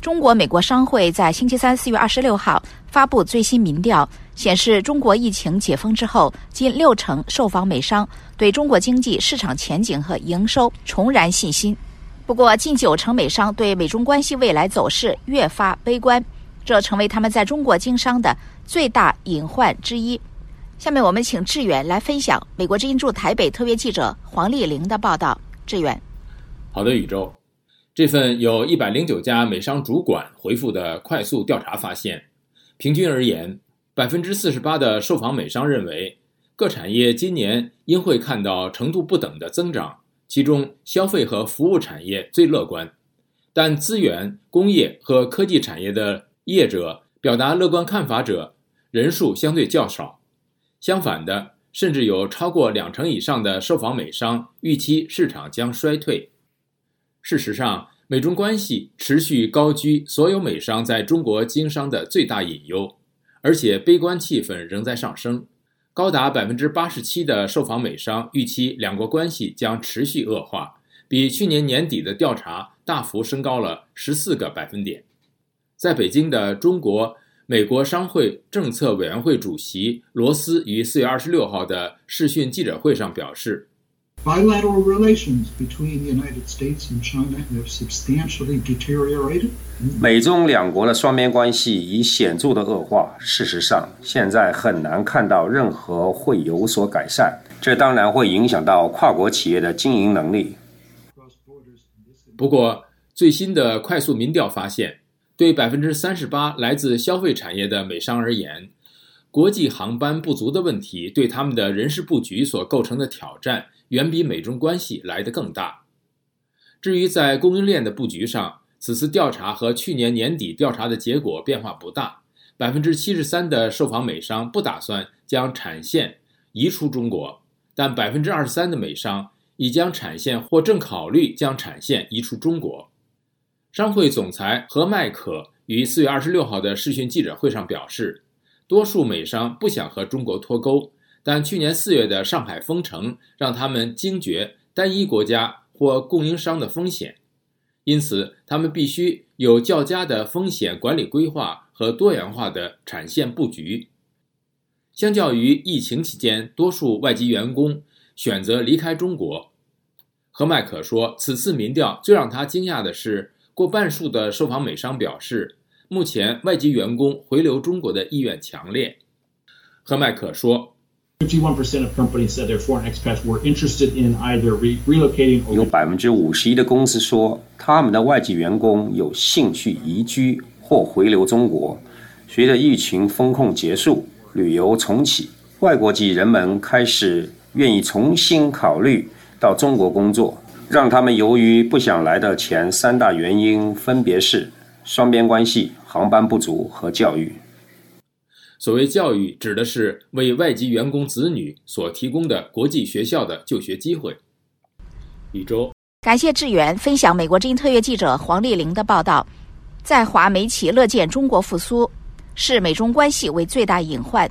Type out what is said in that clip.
中国美国商会在星期三四月二十六号发布最新民调，显示中国疫情解封之后，近六成受访美商对中国经济市场前景和营收重燃信心。不过，近九成美商对美中关系未来走势越发悲观，这成为他们在中国经商的最大隐患之一。下面我们请志远来分享美国之音驻台北特约记者黄丽玲的报道。志远，好的，宇宙。这份由一百零九家美商主管回复的快速调查发现，平均而言，百分之四十八的受访美商认为各产业今年应会看到程度不等的增长，其中消费和服务产业最乐观，但资源、工业和科技产业的业者表达乐观看法者人数相对较少。相反的，甚至有超过两成以上的受访美商预期市场将衰退。事实上，美中关系持续高居所有美商在中国经商的最大隐忧，而且悲观气氛仍在上升。高达百分之八十七的受访美商预期两国关系将持续恶化，比去年年底的调查大幅升高了十四个百分点。在北京的中国美国商会政策委员会主席罗斯于四月二十六号的视讯记者会上表示。Bilateral relations between the United States and China have substantially deteriorated. 美中两国的双边关系已显著的恶化。事实上，现在很难看到任何会有所改善。这当然会影响到跨国企业的经营能力。不过，最新的快速民调发现，对百分之三十八来自消费产业的美商而言，国际航班不足的问题对他们的人事布局所构成的挑战。远比美中关系来得更大。至于在供应链的布局上，此次调查和去年年底调查的结果变化不大。百分之七十三的受访美商不打算将产线移出中国，但百分之二十三的美商已将产线或正考虑将产线移出中国。商会总裁何麦可于四月二十六号的视讯记者会上表示，多数美商不想和中国脱钩。但去年四月的上海封城让他们惊觉单一国家或供应商的风险，因此他们必须有较佳的风险管理规划和多元化的产线布局。相较于疫情期间多数外籍员工选择离开中国，何麦可说，此次民调最让他惊讶的是，过半数的受访美商表示，目前外籍员工回流中国的意愿强烈。和麦可说。有百分之五十一的公司说，他们的外籍员工有兴趣移居或回流中国。随着疫情风控结束，旅游重启，外国籍人们开始愿意重新考虑到中国工作。让他们由于不想来的前三大原因分别是双边关系、航班不足和教育。所谓教育，指的是为外籍员工子女所提供的国际学校的就学机会。一周，感谢志远分享美国之音特约记者黄丽玲的报道。在华媒企乐见中国复苏，视美中关系为最大隐患。